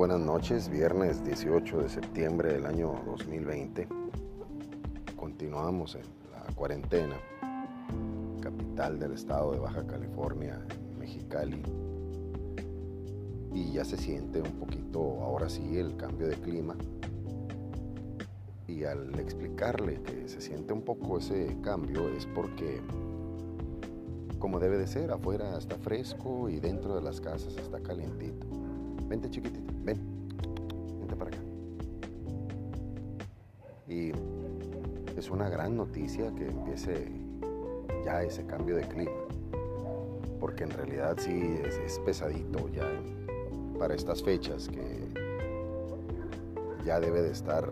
buenas noches, viernes 18 de septiembre del año 2020. Continuamos en la cuarentena, capital del estado de Baja California, Mexicali. Y ya se siente un poquito, ahora sí, el cambio de clima. Y al explicarle que se siente un poco ese cambio es porque, como debe de ser, afuera está fresco y dentro de las casas está calientito. Vente chiquitita, ven, vente para acá. Y es una gran noticia que empiece ya ese cambio de clima, porque en realidad sí es, pesadito ya para estas fechas que ya debe de estar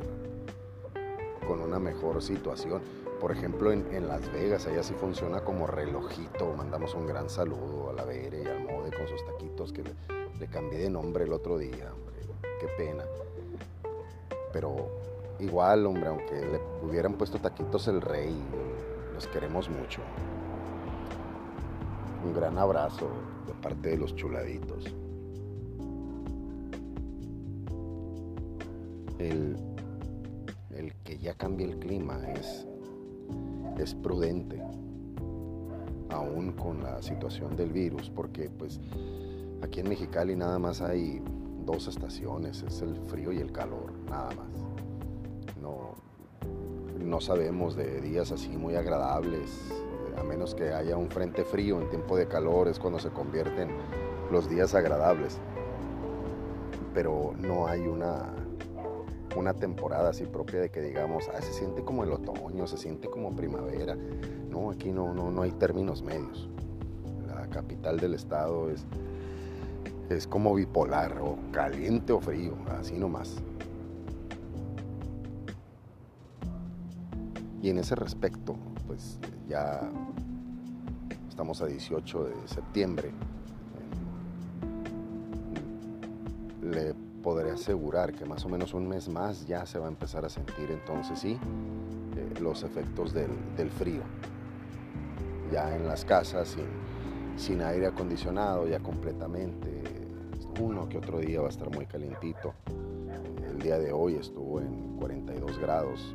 con una mejor situación. Por ejemplo, en, Las Vegas, allá sí funciona como relojito. Mandamos un gran saludo a la Vere y al Mode con sus taquitos que le cambié de nombre el otro día, hombre. Qué pena. Pero igual, hombre, aunque le hubieran puesto taquitos el rey, los queremos mucho. Un gran abrazo de parte de los chuladitos. El, el que ya cambie el clima es, es prudente, aún con la situación del virus, porque pues Aquí en Mexicali nada más hay dos estaciones, es el frío y el calor, nada más. No, no sabemos de días así muy agradables, a menos que haya un frente frío en tiempo de calor, es cuando se convierten los días agradables. Pero no hay una, una temporada así propia de que digamos, ah, se siente como el otoño, se siente como primavera. No, aquí no, no, no hay términos medios. La capital del estado es es como bipolar, o caliente o frío, así nomás. Y en ese respecto, pues ya estamos a 18 de septiembre. Le podré asegurar que más o menos un mes más ya se va a empezar a sentir entonces sí eh, los efectos del, frío. Ya en las casas sin aire acondicionado, ya completamente uno que otro día va a estar muy calientito. El día de hoy estuvo en 42 grados,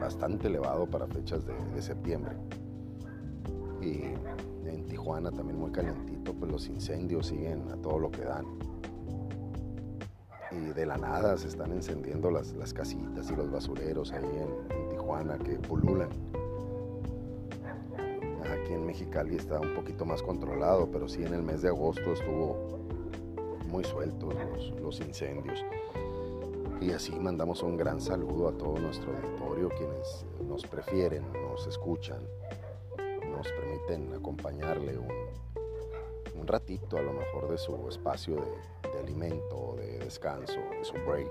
bastante elevado para fechas de, septiembre. Y en Tijuana también muy calientito, pues los incendios siguen a todo lo que dan. Y de la nada se están encendiendo las, las casitas y los basureros ahí en, en Tijuana que pululan aquí en Mexicali está un poquito más controlado, pero sí en el mes de agosto estuvo muy sueltos los, incendios. Y así mandamos un gran saludo a todo nuestro auditorio, quienes nos prefieren, nos escuchan, nos permiten acompañarle un, ratito a lo mejor de su espacio de, de alimento, de descanso, de su break.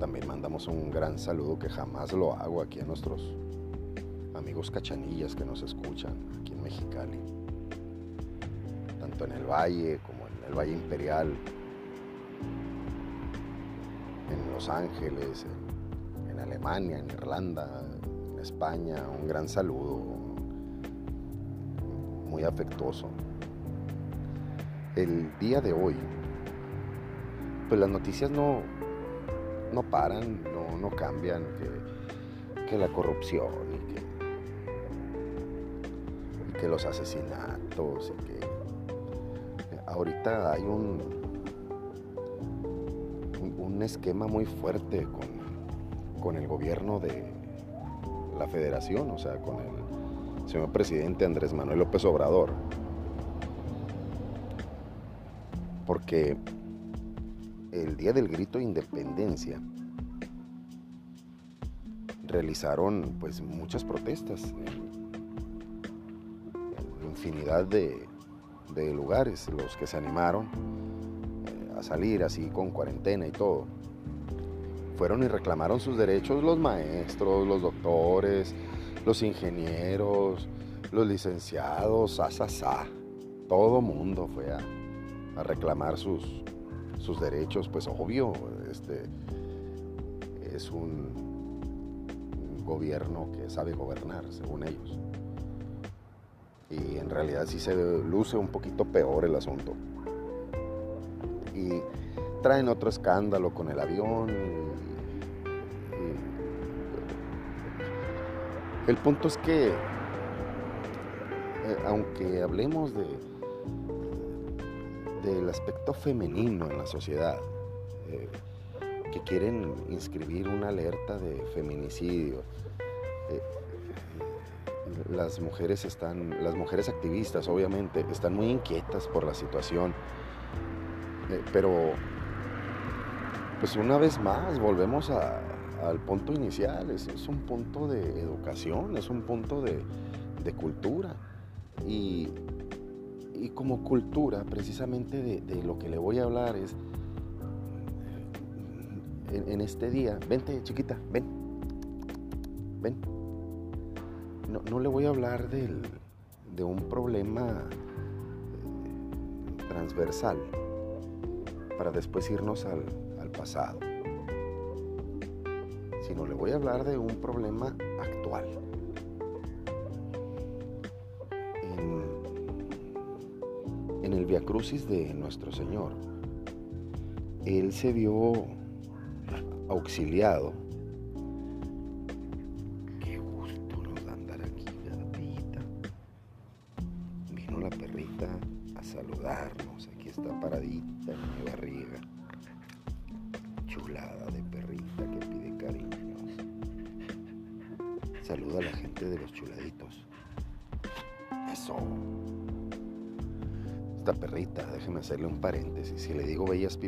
También mandamos un gran saludo que jamás lo hago aquí a nuestros amigos cachanillas que nos escuchan aquí en Mexicali tanto en el Valle como en el Valle Imperial, en Los Ángeles, en, Alemania, en Irlanda, en España. Un gran saludo, muy afectuoso. El día de hoy, pues las noticias no, no paran, no, cambian, que, que, la corrupción y que, y que los asesinatos y que ahorita hay un, un, esquema muy fuerte con, con el gobierno de la federación, o sea, con el señor presidente Andrés Manuel López Obrador. Porque el día del grito de independencia realizaron pues muchas protestas en infinidad de, de lugares, los que se animaron eh, a salir así con cuarentena y todo. Fueron y reclamaron sus derechos los maestros, los doctores, los ingenieros, los licenciados, sa, Todo mundo fue a, reclamar sus, sus derechos, pues obvio, este es un gobierno que sabe gobernar, según ellos. Y en realidad sí se luce un poquito peor el asunto. Y traen otro escándalo con el avión. el punto es que, eh, aunque hablemos de del aspecto femenino en la sociedad, eh, que quieren inscribir una alerta de feminicidio, eh, las mujeres están, las mujeres activistas obviamente, están muy inquietas por la situación, pero pues una vez más volvemos al punto inicial, es, un punto de educación, es un punto de, cultura. Y, como cultura, precisamente de, lo que le voy a hablar es, en, este día, vente chiquita, ven, ven. No, le voy a hablar de un problema eh, transversal para después irnos al, pasado, sino le voy a hablar de un problema actual. En, el Via Crucis de nuestro Señor, Él se vio auxiliado.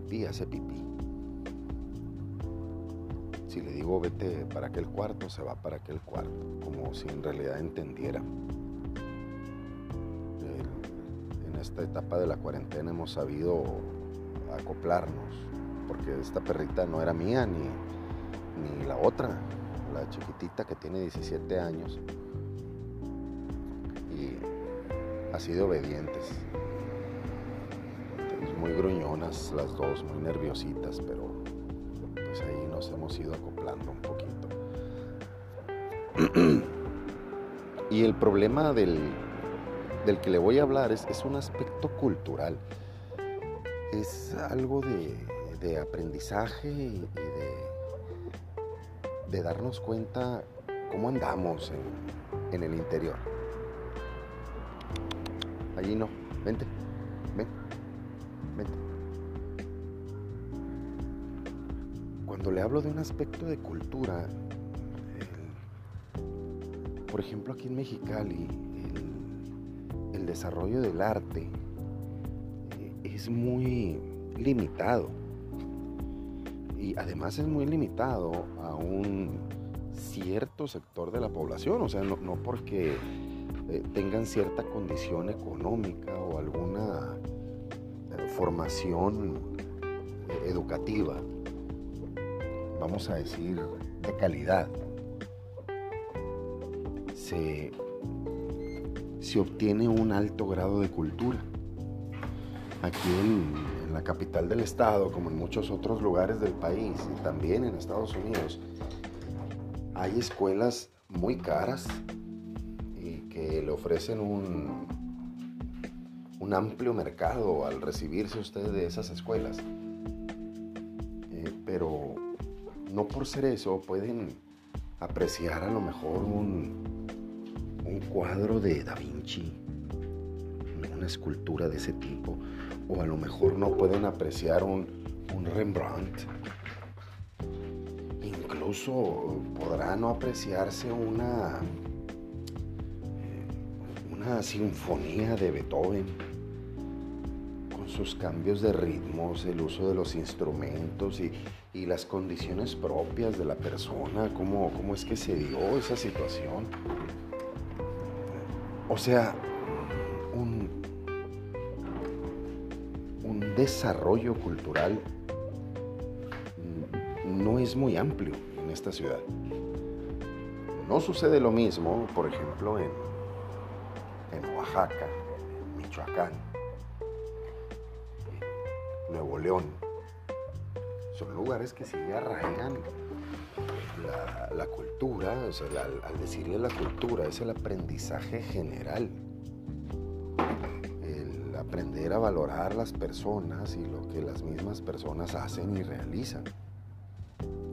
Pipí, hace pipí. Si le digo vete para aquel cuarto, se va para aquel cuarto. Como si en realidad entendiera. En esta etapa de la cuarentena hemos sabido acoplarnos porque esta perrita no era mía ni, ni la otra, la chiquitita que tiene 17 años. Y así de obedientes. Muy gruñonas las dos, muy nerviositas, pero pues ahí nos hemos ido acoplando un poquito. y el problema del, del que le voy a hablar es, es un aspecto cultural. Es algo de, de aprendizaje y de, darnos cuenta cómo andamos en, el interior. Allí no, vente, hablo de un aspecto de cultura, por ejemplo aquí en Mexicali, el, desarrollo del arte eh, es muy limitado. Y además es muy limitado a un cierto sector de la población, o sea, no, porque eh, tengan cierta condición económica o alguna eh, formación educativa, vamos a decir, de calidad, se, se obtiene un alto grado de cultura. Aquí en, la capital del estado, como en muchos otros lugares del país y también en Estados Unidos, hay escuelas muy caras y que le ofrecen un, un amplio mercado al recibirse usted de esas escuelas. Eh, pero no por ser eso pueden apreciar a lo mejor un, un cuadro de Da Vinci, una escultura de ese tipo o a lo mejor no pueden apreciar un, Rembrandt. Incluso podrá no apreciarse una, eh, una sinfonía de Beethoven con sus cambios de ritmos, el uso de los instrumentos y, las condiciones propias de la persona, cómo, cómo es que se dio esa situación. O sea, desarrollo cultural no es muy amplio en esta ciudad. No sucede lo mismo, por ejemplo, en, en Oaxaca, Michoacán, Nuevo León. Son lugares que sí arraigan la, cultura, al decirle la cultura, es el aprendizaje general aprender a valorar las personas y lo que las mismas personas hacen y realizan.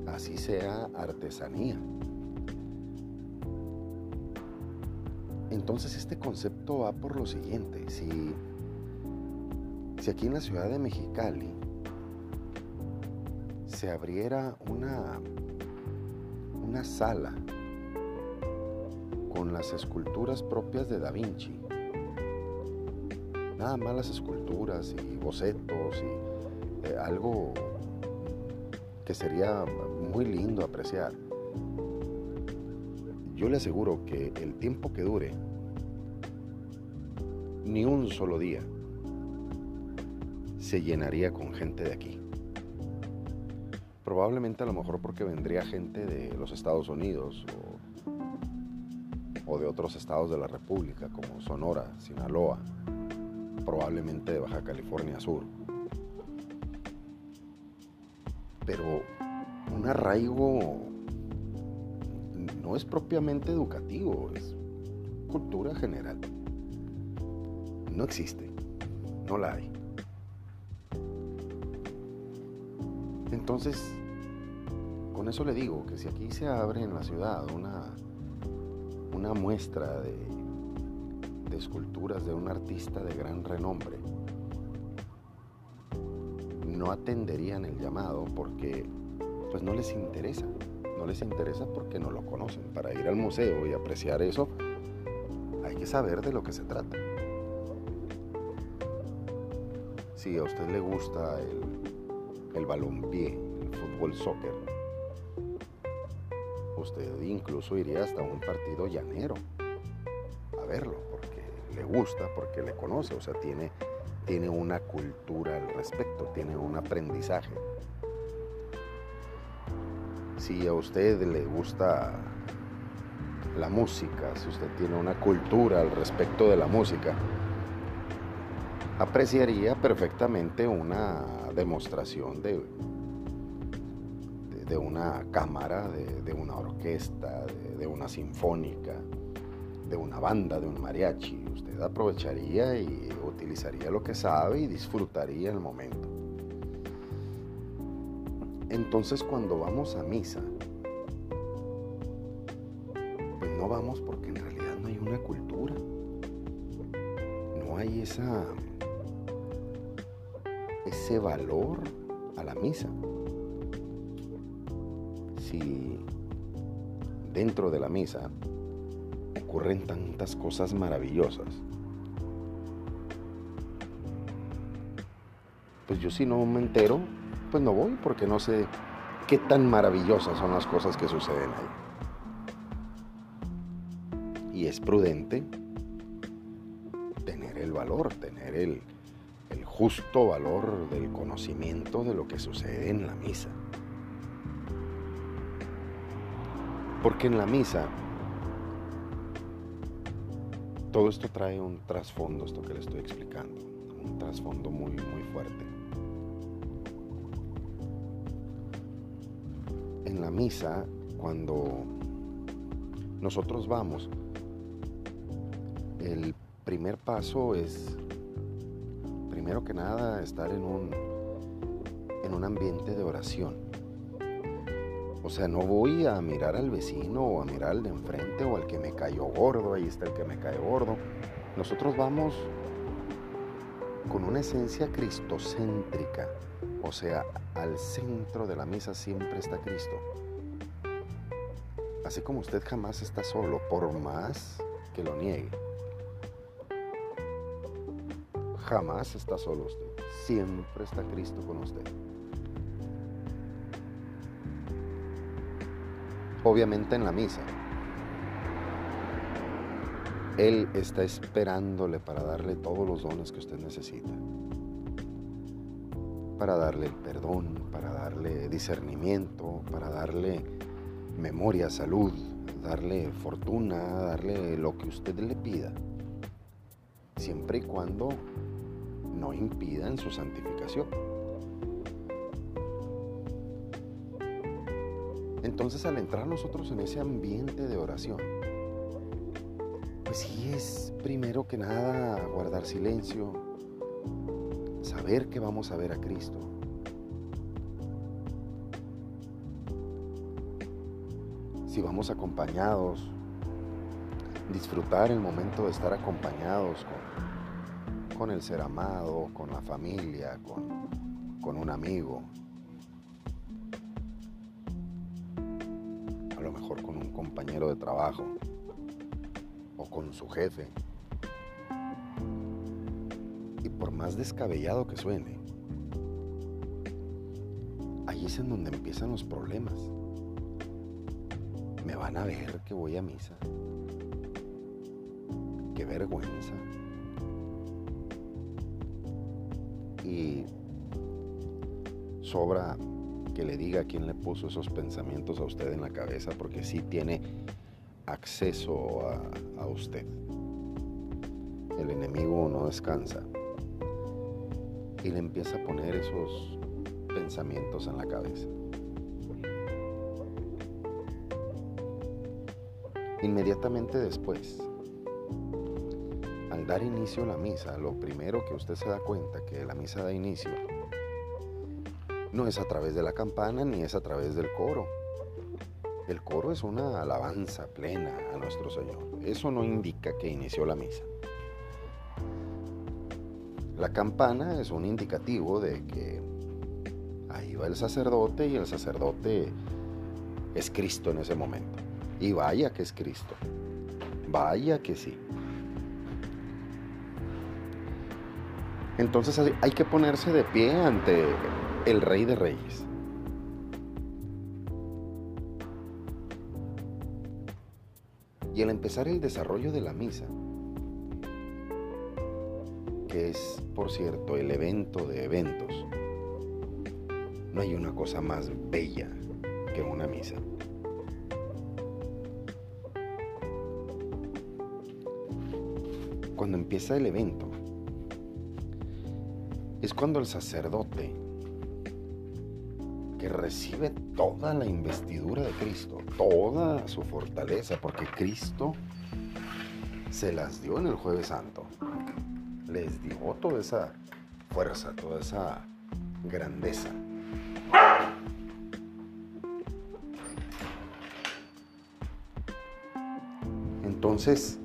Así sea artesanía. Entonces este concepto va por lo siguiente. Si, si aquí en la ciudad de Mexicali se abriera una, una sala con las esculturas propias de Da Vinci, nada más las esculturas y bocetos y eh, algo que sería muy lindo apreciar. Yo le aseguro que el tiempo que dure, ni un solo día, se llenaría con gente de aquí. Probablemente a lo mejor porque vendría gente de los Estados Unidos o, de otros estados de la República como Sonora, Sinaloa, probablemente de Baja California Sur. Pero un arraigo no es propiamente educativo, es cultura general. No existe, no la hay. Entonces, con eso le digo que si aquí se abre en la ciudad una, una muestra de esculturas de un artista de gran renombre no atenderían el llamado porque pues no les interesa. No les interesa porque no lo conocen. Para ir al museo y apreciar eso hay que saber de lo que se trata. Si a usted le gusta el, el balompié, el fútbol soccer, usted incluso iría hasta un partido llanero a verlo le gusta, porque le conoce, o sea, tiene, tiene una cultura al respecto, tiene un aprendizaje. Si a usted le gusta la música, si usted tiene una cultura al respecto de la música, apreciaría perfectamente una demostración de, de, una cámara, de, una orquesta, de una sinfónica, de una banda, de un mariachi. Usted aprovecharía y utilizaría lo que sabe y disfrutaría el momento. Entonces cuando vamos a misa, pues no vamos porque en realidad no hay una cultura. No hay esa ese valor a la misa. Si dentro de la misa ocurren tantas cosas maravillosas. Pues yo si no me entero, pues no voy porque no sé qué tan maravillosas son las cosas que suceden ahí. Y es prudente tener el valor, tener el, justo valor del conocimiento de lo que sucede en la misa. Porque en la misa todo esto trae un trasfondo, esto que le estoy explicando, un trasfondo muy, muy fuerte. En la misa, cuando nosotros vamos, el primer paso es, primero que nada, estar en un, en un ambiente de oración o sea, no voy a mirar al vecino o a mirar al de enfrente o al que me cayó gordo, ahí está el que me cae gordo. Nosotros vamos con una esencia cristocéntrica, o sea, al centro de la mesa siempre está Cristo. Así como usted jamás está solo, por más que lo niegue. Jamás está solo usted, siempre está Cristo con usted. obviamente en la misa. Él está esperándole para darle todos los dones que usted necesita. Para darle el perdón, para darle discernimiento, para darle memoria, salud, darle fortuna, darle lo que usted le pida. Siempre y cuando no impida en su santificación. Entonces al entrar nosotros en ese ambiente de oración, pues sí es primero que nada guardar silencio, saber que vamos a ver a Cristo. Si vamos acompañados, disfrutar el momento de estar acompañados con, el ser amado, con la familia, con, con un amigo, a lo mejor con un compañero de trabajo o con su jefe. Y por más descabellado que suene, ahí es en donde empiezan los problemas. Me van a ver que voy a misa. Qué vergüenza. Y sobra que le diga quién le puso esos pensamientos a usted en la cabeza, porque sí tiene acceso a, a usted. El enemigo no descansa y le empieza a poner esos pensamientos en la cabeza. Inmediatamente después, dar inicio a la misa, lo primero que usted se da cuenta que la misa da inicio no es a través de la campana ni es a través del coro. El coro es una alabanza plena a nuestro Señor. Eso no indica que inició la misa. La campana es un indicativo de que ahí va el sacerdote y el sacerdote es Cristo en ese momento. Y vaya que es Cristo. Vaya que sí. Entonces hay que ponerse de pie ante el Rey de Reyes. Y al empezar el desarrollo de la misa, que es, por cierto, el evento de eventos, no hay una cosa más bella que una misa. Cuando empieza el evento, es cuando el sacerdote que recibe toda la investidura de Cristo, toda su fortaleza, porque Cristo se las dio en el jueves santo. Les dio toda esa fuerza, toda esa grandeza. Entonces,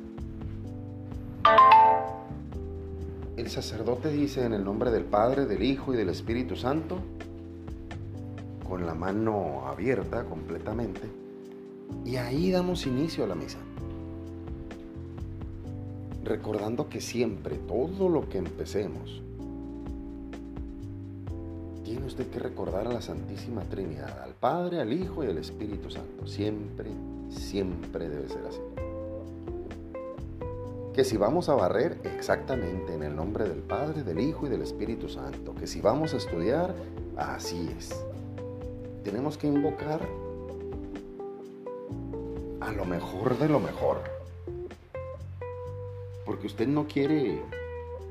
sacerdote dice en el nombre del Padre, del Hijo y del Espíritu Santo, con la mano abierta completamente, y ahí damos inicio a la misa. Recordando que siempre, todo lo que empecemos, tiene usted que recordar a la Santísima Trinidad, al Padre, al Hijo y al Espíritu Santo. Siempre, siempre debe ser así que si vamos a barrer, exactamente en el nombre del Padre, del Hijo y del Espíritu Santo. Que si vamos a estudiar, así es. Tenemos que invocar a lo mejor de lo mejor. Porque usted no quiere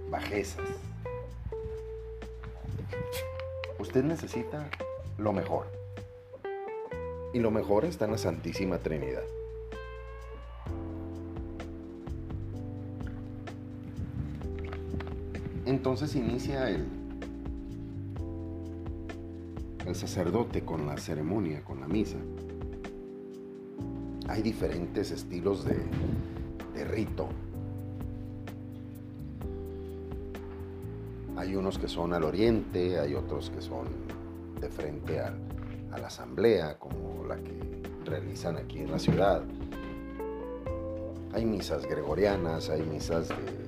bajezas. Usted necesita lo mejor. Y lo mejor está en la Santísima Trinidad. Entonces inicia el, el sacerdote con la ceremonia, con la misa. Hay diferentes estilos de, de rito. Hay unos que son al oriente, hay otros que son de frente a la asamblea, como la que realizan aquí en la ciudad. Hay misas gregorianas, hay misas de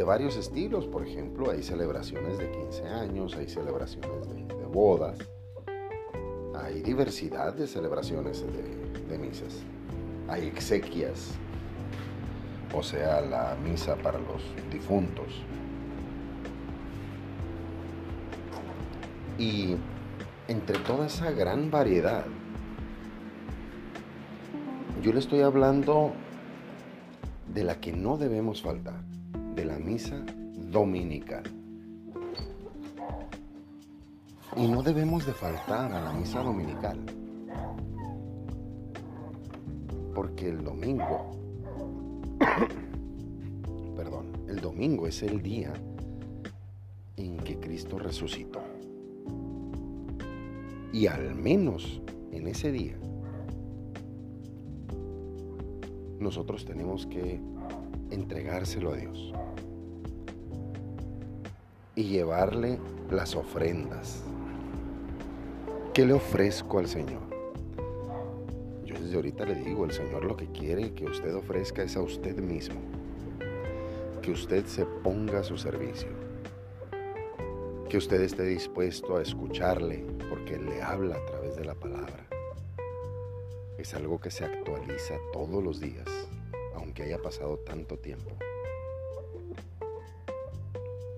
de varios estilos, por ejemplo, hay celebraciones de 15 años, hay celebraciones de, bodas, hay diversidad de celebraciones de, misas, hay exequias, o sea, la misa para los difuntos. Y entre toda esa gran variedad, yo le estoy hablando de la que no debemos faltar misa dominical. Y no debemos de faltar a la misa dominical. Porque el domingo, perdón, el domingo es el día en que Cristo resucitó. Y al menos en ese día, nosotros tenemos que entregárselo a Dios y llevarle las ofrendas. ¿Qué le ofrezco al Señor? Yo desde ahorita le digo, el Señor lo que quiere que usted ofrezca es a usted mismo, que usted se ponga a su servicio, que usted esté dispuesto a escucharle porque Él le habla a través de la palabra. Es algo que se actualiza todos los días, aunque haya pasado tanto tiempo.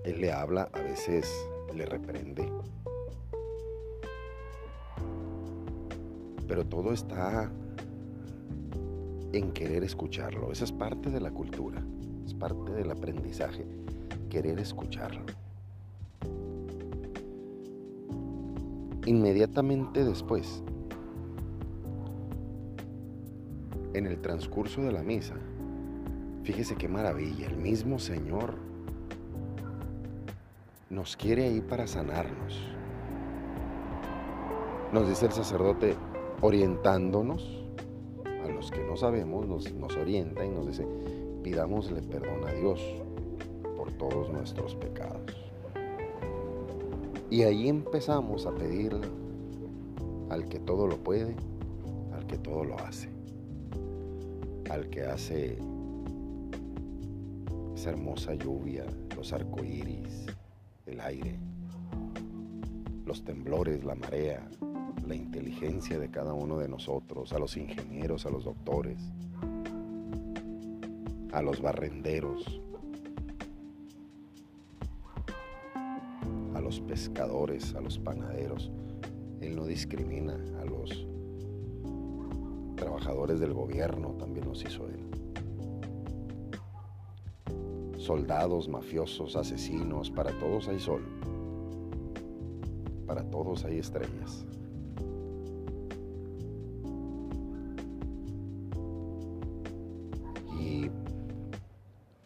Él le habla, a veces le reprende. Pero todo está en querer escucharlo. Esa es parte de la cultura, es parte del aprendizaje, querer escucharlo. Inmediatamente después, en el transcurso de la misa, fíjese qué maravilla, el mismo Señor nos quiere ahí para sanarnos. Nos dice el sacerdote, orientándonos, a los que no sabemos, nos, nos orienta y nos dice, pidámosle perdón a Dios por todos nuestros pecados. Y ahí empezamos a pedirle al que todo lo puede, al que todo lo hace, al que hace esa hermosa lluvia, los arcoíris, el aire, los temblores, la marea, la inteligencia de cada uno de nosotros, a los ingenieros, a los doctores, a los barrenderos, a los pescadores, a los panaderos. Él no discrimina a los trabajadores del gobierno, también los hizo Él soldados, mafiosos, asesinos, para todos hay sol, para todos hay estrellas. Y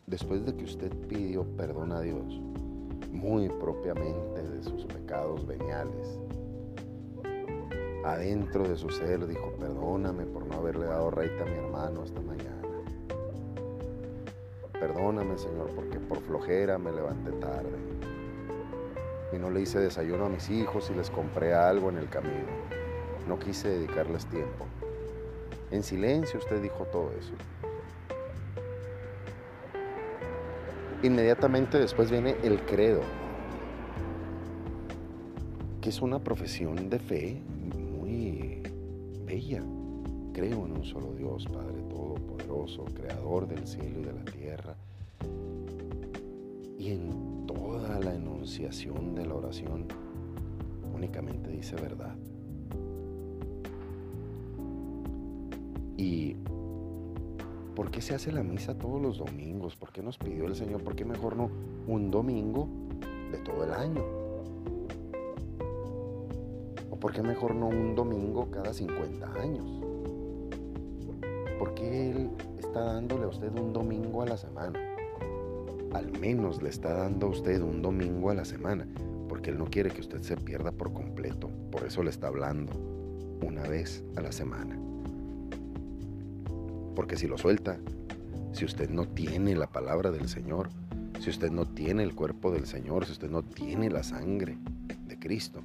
después de que usted pidió perdón a Dios, muy propiamente de sus pecados veniales, adentro de su ser dijo, perdóname por no haberle dado reita a mi hermano esta mañana Perdóname, Señor, porque por flojera me levanté tarde. Y no le hice desayuno a mis hijos y les compré algo en el camino. No quise dedicarles tiempo. En silencio usted dijo todo eso. Inmediatamente después viene el credo, que es una profesión de fe muy bella. Creo en un solo Dios, Padre Todopoderoso, Creador del cielo y de la tierra. En toda la enunciación de la oración únicamente dice verdad. ¿Y por qué se hace la misa todos los domingos? ¿Por qué nos pidió el Señor? ¿Por qué mejor no un domingo de todo el año? ¿O por qué mejor no un domingo cada 50 años? ¿Por qué Él está dándole a usted un domingo a la semana? Al menos le está dando a usted un domingo a la semana, porque Él no quiere que usted se pierda por completo. Por eso le está hablando una vez a la semana. Porque si lo suelta, si usted no tiene la palabra del Señor, si usted no tiene el cuerpo del Señor, si usted no tiene la sangre de Cristo,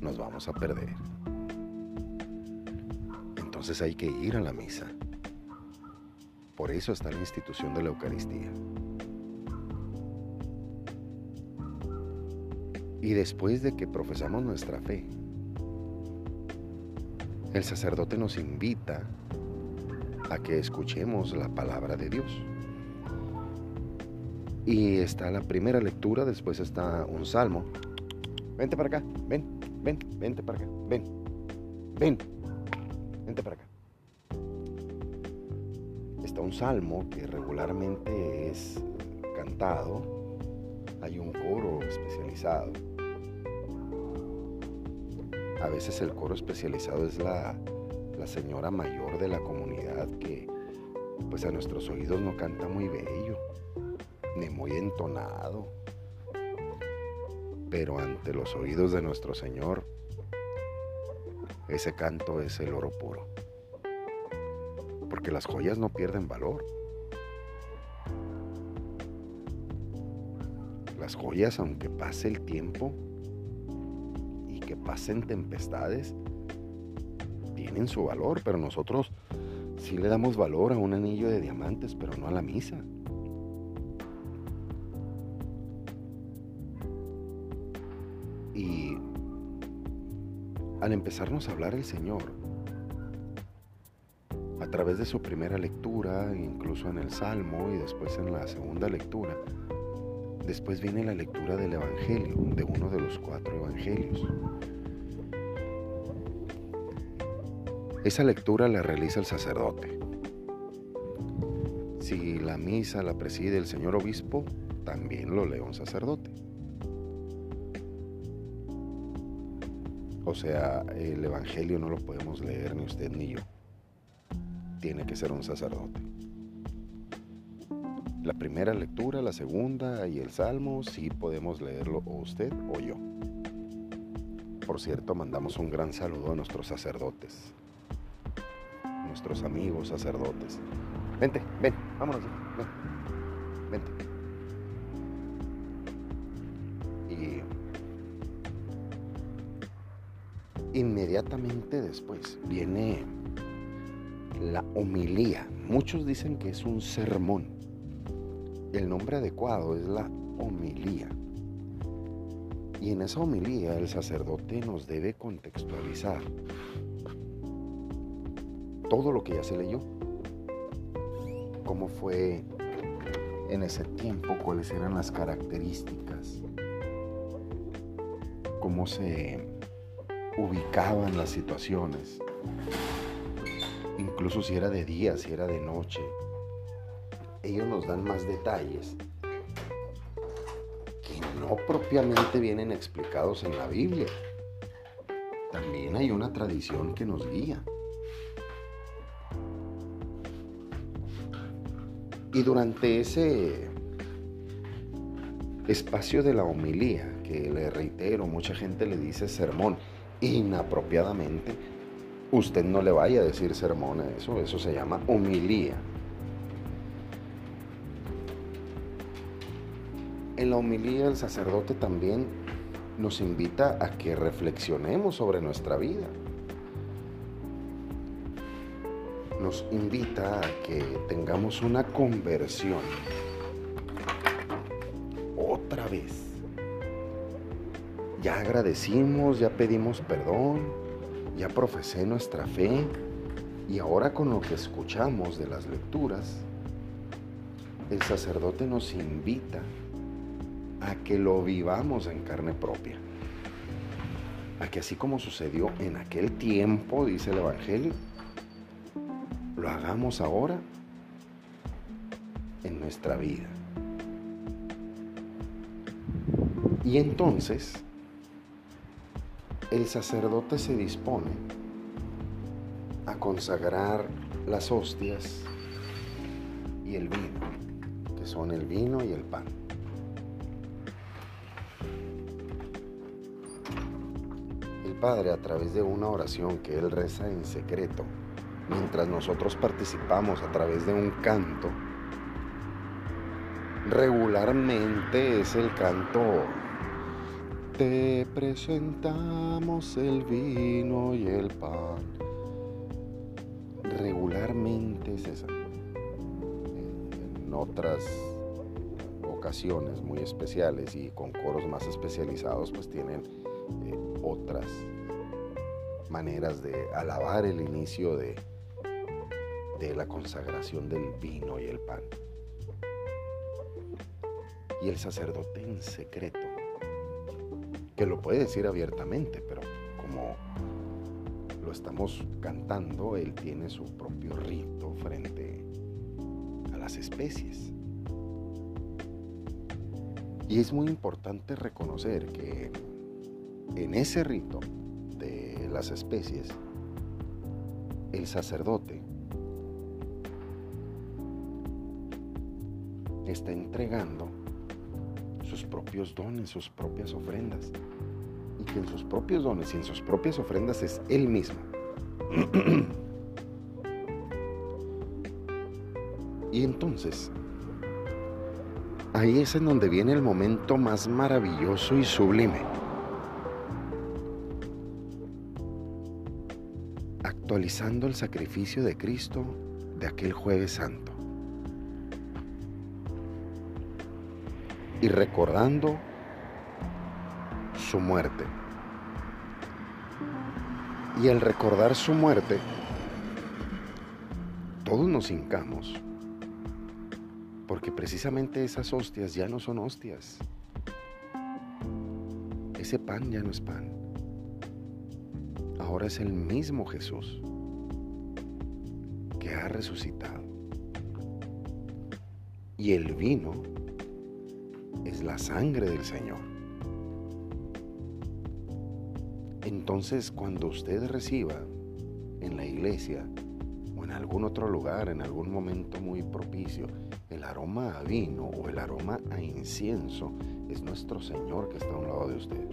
nos vamos a perder. Entonces hay que ir a la misa. Por eso está la institución de la Eucaristía. Y después de que profesamos nuestra fe, el sacerdote nos invita a que escuchemos la palabra de Dios. Y está la primera lectura, después está un salmo. Vente para acá, ven, ven, vente para acá, ven, ven, Vente para acá. Un salmo que regularmente es cantado. Hay un coro especializado. A veces el coro especializado es la, la señora mayor de la comunidad que pues a nuestros oídos no canta muy bello, ni muy entonado, pero ante los oídos de nuestro Señor, ese canto es el oro puro. Porque las joyas no pierden valor. Las joyas, aunque pase el tiempo y que pasen tempestades, tienen su valor, pero nosotros sí le damos valor a un anillo de diamantes, pero no a la misa. Y al empezarnos a hablar el Señor, través de su primera lectura, incluso en el Salmo y después en la segunda lectura, después viene la lectura del Evangelio, de uno de los cuatro Evangelios. Esa lectura la realiza el sacerdote. Si la misa la preside el señor obispo, también lo lee un sacerdote. O sea, el Evangelio no lo podemos leer ni usted ni yo. Tiene que ser un sacerdote. La primera lectura, la segunda y el Salmo sí podemos leerlo o usted o yo. Por cierto, mandamos un gran saludo a nuestros sacerdotes, nuestros amigos sacerdotes. Vente, ven, vámonos, ven, vente. Y inmediatamente después viene la homilía. Muchos dicen que es un sermón. El nombre adecuado es la homilía. Y en esa homilía el sacerdote nos debe contextualizar todo lo que ya se leyó. Cómo fue en ese tiempo, cuáles eran las características, cómo se ubicaban las situaciones, incluso si era de día, si era de noche. Ellos nos dan más detalles que no propiamente vienen explicados en la Biblia. También hay una tradición que nos guía. Y durante ese espacio de la homilía, que le reitero, mucha gente le dice sermón inapropiadamente, usted no le vaya a decir sermón a eso, eso se llama homilía. En la homilía el sacerdote también nos invita a que reflexionemos sobre nuestra vida. nos invita a que tengamos una conversión otra vez. Ya agradecimos, ya pedimos perdón, ya profesé nuestra fe y ahora con lo que escuchamos de las lecturas, el sacerdote nos invita a que lo vivamos en carne propia. A que así como sucedió en aquel tiempo, dice el Evangelio, lo hagamos ahora en nuestra vida. Y entonces el sacerdote se dispone a consagrar las hostias y el vino, que son el vino y el pan. El Padre, a través de una oración que él reza en secreto, mientras nosotros participamos a través de un canto, regularmente es el canto Te presentamos el vino y el pan. Regularmente esa. En otras ocasiones muy especiales y con coros más especializados pues tienen eh, otras maneras de alabar el inicio de, de la consagración del vino y el pan. Y el sacerdote en secreto, que lo puede decir abiertamente, pero como lo estamos cantando, él tiene su propio rito frente a las especies. Y es muy importante reconocer que en ese rito de las especies, el sacerdote está entregando propios dones, sus propias ofrendas. Y que en sus propios dones y en sus propias ofrendas es Él mismo. y entonces, ahí es en donde viene el momento más maravilloso y sublime. Actualizando el sacrificio de Cristo de aquel jueves santo. Y recordando su muerte. Y al recordar su muerte, todos nos hincamos, porque precisamente esas hostias ya no son hostias. Ese pan ya no es pan. Ahora es el mismo Jesús que ha resucitado. Y el vino la sangre del Señor. Entonces, cuando usted reciba en la iglesia o en algún otro lugar, en algún momento muy propicio, el aroma a vino o el aroma a incienso, es nuestro Señor que está a un lado de usted.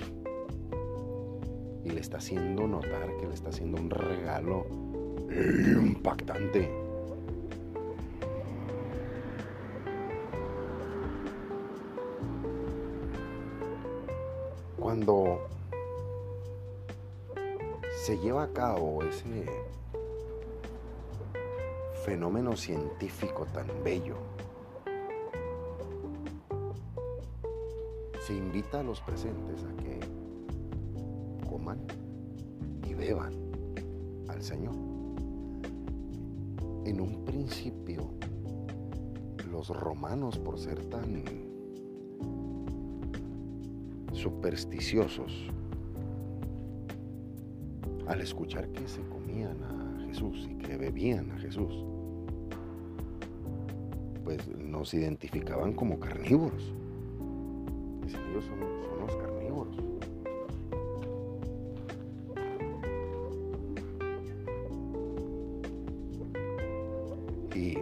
Y le está haciendo notar que le está haciendo un regalo impactante. Se lleva a cabo ese fenómeno científico tan bello, se invita a los presentes a que coman y beban al Señor. En un principio, los romanos, por ser tan supersticiosos, al escuchar que se comían a Jesús y que bebían a Jesús, pues nos identificaban como carnívoros. Dicen, ellos son, son los carnívoros. Y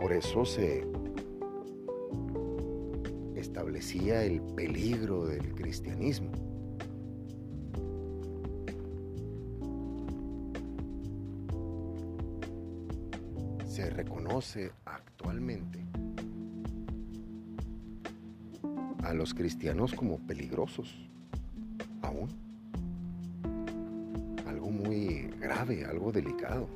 por eso se establecía el peligro del cristianismo. se reconoce actualmente a los cristianos como peligrosos, aún. Algo muy grave, algo delicado.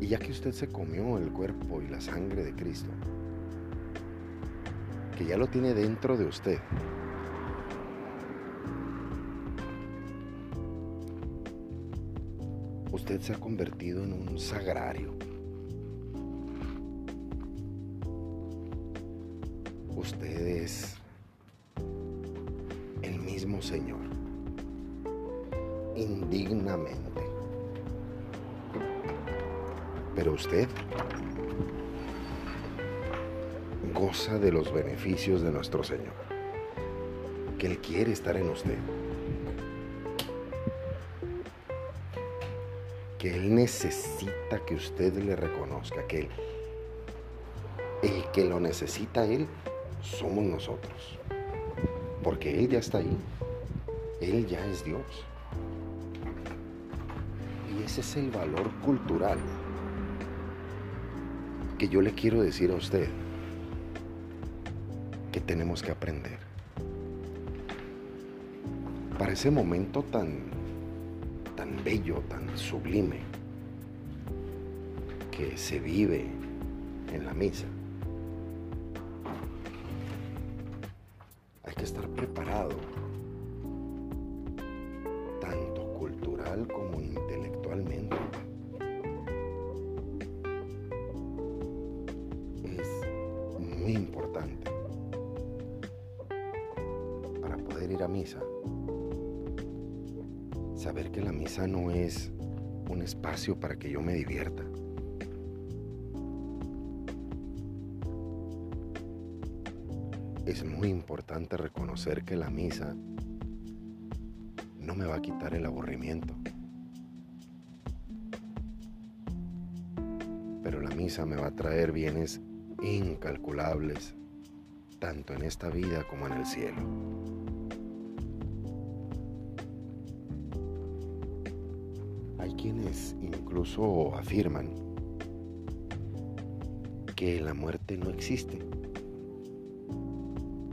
Y ya que usted se comió el cuerpo y la sangre de Cristo, que ya lo tiene dentro de usted, usted se ha convertido en un sagrario. Usted es el mismo Señor, indignamente. Pero usted goza de los beneficios de nuestro Señor, que Él quiere estar en usted. que Él necesita que usted le reconozca, que Él, el que lo necesita Él, somos nosotros. Porque Él ya está ahí. Él ya es Dios. Y ese es el valor cultural que yo le quiero decir a usted que tenemos que aprender. Para ese momento tan tan bello, tan sublime que se vive en la misa. Hay que estar preparado, tanto cultural como misa saber que la misa no es un espacio para que yo me divierta. Es muy importante reconocer que la misa no me va a quitar el aburrimiento. la misa me va a traer bienes incalculables, tanto en esta vida como en el cielo. Incluso afirman que la muerte no existe.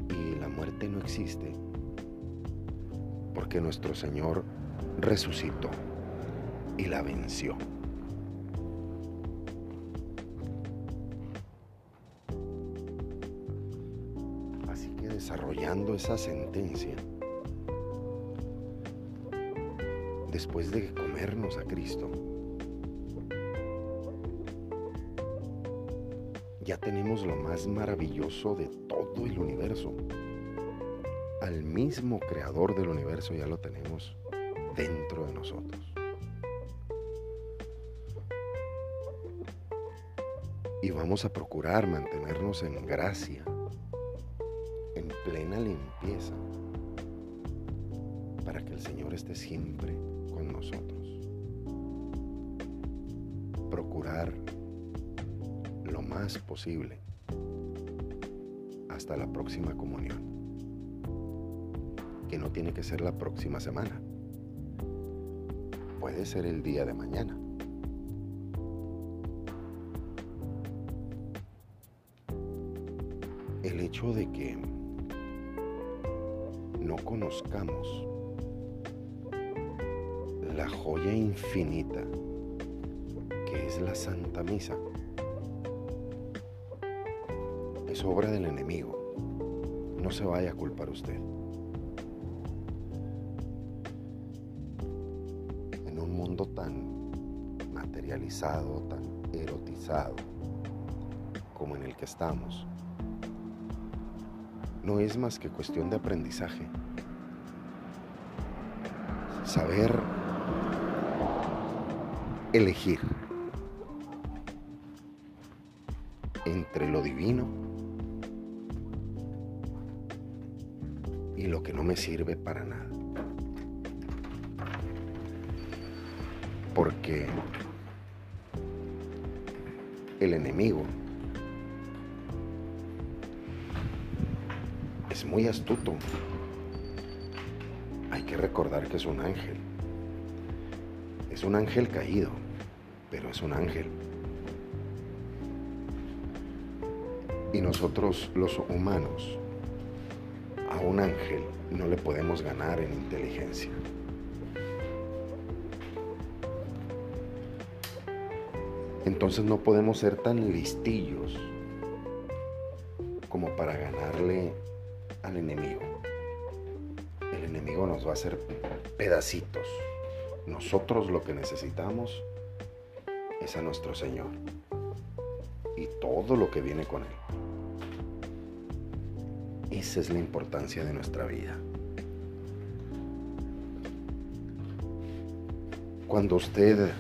Y la muerte no existe porque nuestro Señor resucitó y la venció. Así que desarrollando esa sentencia, después de comernos a Cristo, tenemos lo más maravilloso de todo el universo. Al mismo creador del universo ya lo tenemos dentro de nosotros. Y vamos a procurar mantenernos en gracia, en plena limpieza, para que el Señor esté siempre con nosotros. Procurar más posible. Hasta la próxima comunión, que no tiene que ser la próxima semana, puede ser el día de mañana. el hecho de que no conozcamos la joya infinita que es la Santa Misa es obra del enemigo. No se vaya a culpar usted. En un mundo tan materializado, tan erotizado como en el que estamos, no es más que cuestión de aprendizaje. Saber elegir entre lo divino y lo que no me sirve para nada. Porque el enemigo es muy astuto. Hay que recordar que es un ángel. Es un ángel caído, pero es un ángel. Y nosotros los humanos, un ángel no le podemos ganar en inteligencia. Entonces no podemos ser tan listillos como para ganarle al enemigo. El enemigo nos va a hacer pedacitos. Nosotros lo que necesitamos es a nuestro Señor y todo lo que viene con Él. Esa es la importancia de nuestra vida. Cuando usted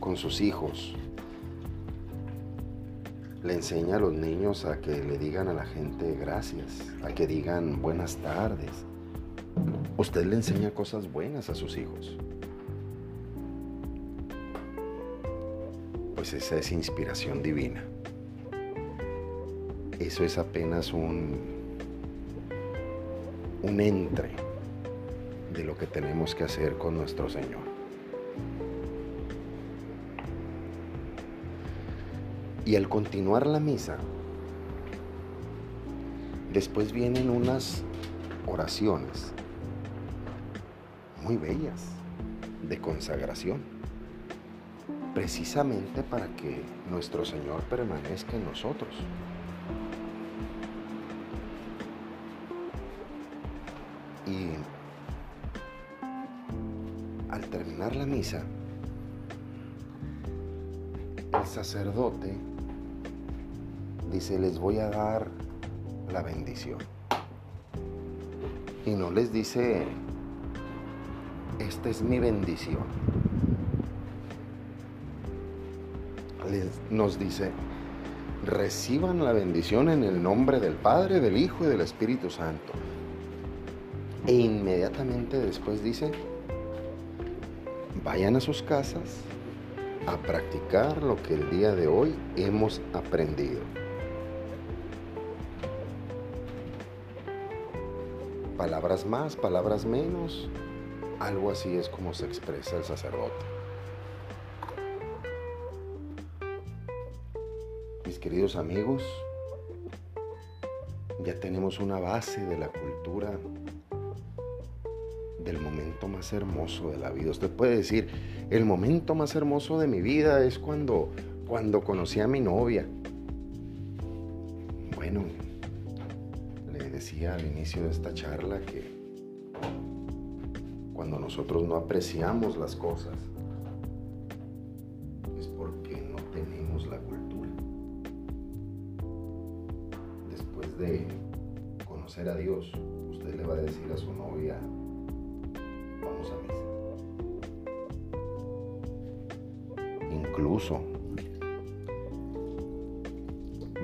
con sus hijos le enseña a los niños a que le digan a la gente gracias, a que digan buenas tardes. Usted le enseña cosas buenas a sus hijos. Pues esa es inspiración divina. Eso es apenas un, un entre de lo que tenemos que hacer con nuestro Señor. Y al continuar la misa, después vienen unas oraciones muy bellas de consagración, precisamente para que nuestro Señor permanezca en nosotros. Y al terminar la misa, el sacerdote dice, les voy a dar la bendición. Y no les dice, esta es mi bendición. Nos dice, reciban la bendición en el nombre del Padre, del Hijo y del Espíritu Santo. E inmediatamente después dice, vayan a sus casas a practicar lo que el día de hoy hemos aprendido. Palabras más, palabras menos, algo así es como se expresa el sacerdote. Queridos amigos, ya tenemos una base de la cultura del momento más hermoso de la vida. Usted puede decir, el momento más hermoso de mi vida es cuando, cuando conocí a mi novia. Bueno, le decía al inicio de esta charla que cuando nosotros no apreciamos las cosas, a Dios, usted le va a decir a su novia, vamos a misa. Incluso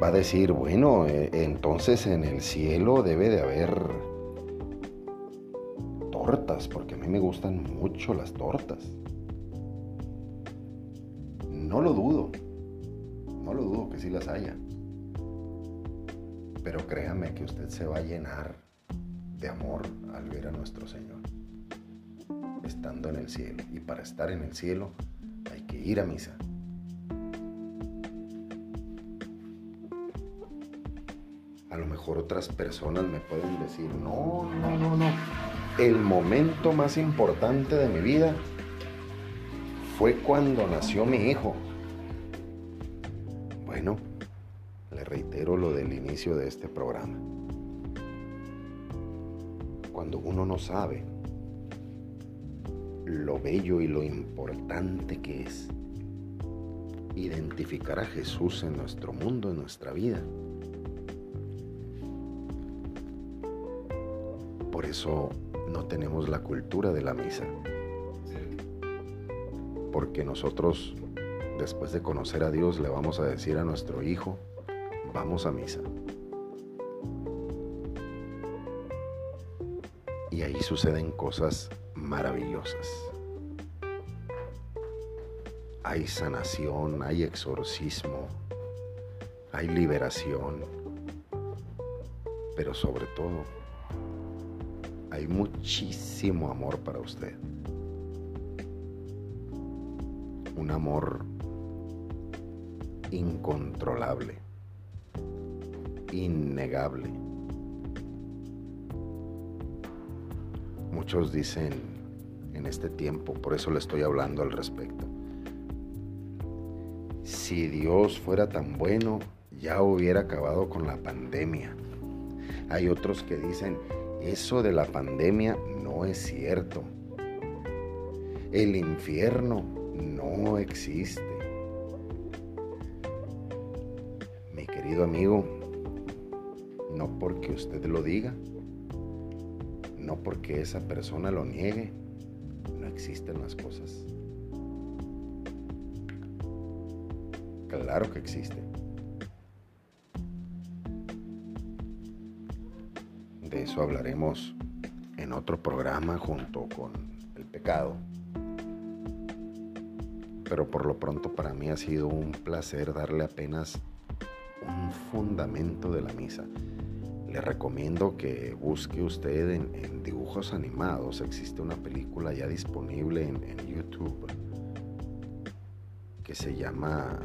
va a decir, bueno, eh, entonces en el cielo debe de haber tortas, porque a mí me gustan mucho las tortas. Usted se va a llenar de amor al ver a nuestro Señor estando en el cielo. Y para estar en el cielo hay que ir a misa. A lo mejor otras personas me pueden decir, no, no, no, no. El momento más importante de mi vida fue cuando nació mi hijo. De este programa. Cuando uno no sabe lo bello y lo importante que es identificar a Jesús en nuestro mundo, en nuestra vida. Por eso no tenemos la cultura de la misa. Porque nosotros, después de conocer a Dios, le vamos a decir a nuestro hijo, vamos a misa. Y ahí suceden cosas maravillosas. Hay sanación, hay exorcismo, hay liberación, pero sobre todo hay muchísimo amor para usted. Un amor incontrolable, innegable. Muchos dicen en este tiempo, por eso le estoy hablando al respecto. Si Dios fuera tan bueno, ya hubiera acabado con la pandemia. Hay otros que dicen, eso de la pandemia no es cierto. El infierno no existe. Mi querido amigo, no porque usted lo diga, no porque esa persona lo niegue, no existen las cosas. Claro que existen. De eso hablaremos en otro programa junto con el pecado. Pero por lo pronto para mí ha sido un placer darle apenas un fundamento de la misa. Le recomiendo que busque usted en, dibujos animados. Existe una película ya disponible en, en YouTube que se llama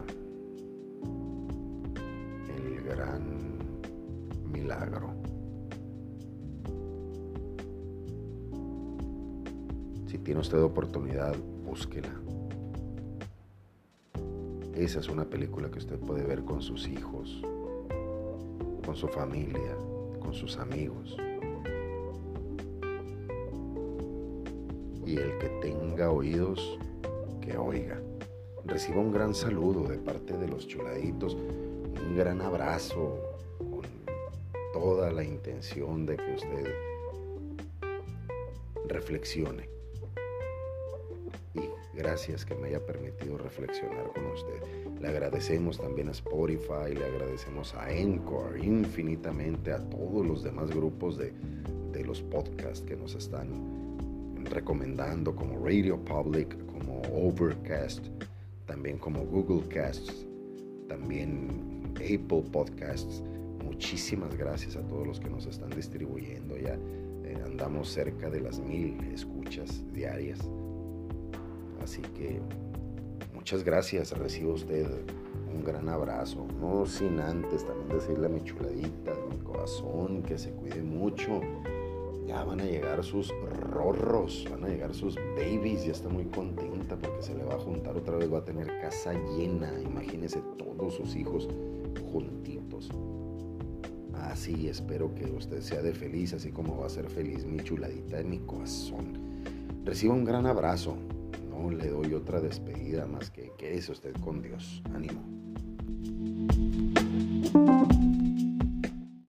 El Gran Milagro. Si tiene usted oportunidad, búsquela. Esa es una película que usted puede ver con sus hijos, con su familia, sus amigos. Y el que tenga oídos, que oiga. Reciba un gran saludo de parte de los chuladitos, un gran abrazo con toda la intención de que usted reflexione Gracias que me haya permitido reflexionar con usted. Le agradecemos también a Spotify, le agradecemos a Encore, infinitamente a todos los demás grupos de, de los podcasts que nos están recomendando, como Radio Public, como Overcast, también como Google Casts, también Apple Podcasts. Muchísimas gracias a todos los que nos están distribuyendo. Ya eh, andamos cerca de las mil escuchas diarias. Así que muchas gracias. Recibo usted un gran abrazo. No sin antes también decirle a mi chuladita de mi corazón que se cuide mucho. Ya van a llegar sus rorros, van a llegar sus babies. Ya está muy contenta porque se le va a juntar otra vez. Va a tener casa llena. Imagínese todos sus hijos juntitos. Así espero que usted sea de feliz, así como va a ser feliz mi chuladita de mi corazón. Reciba un gran abrazo. No le doy otra despedida más que que es usted con Dios. Ánimo.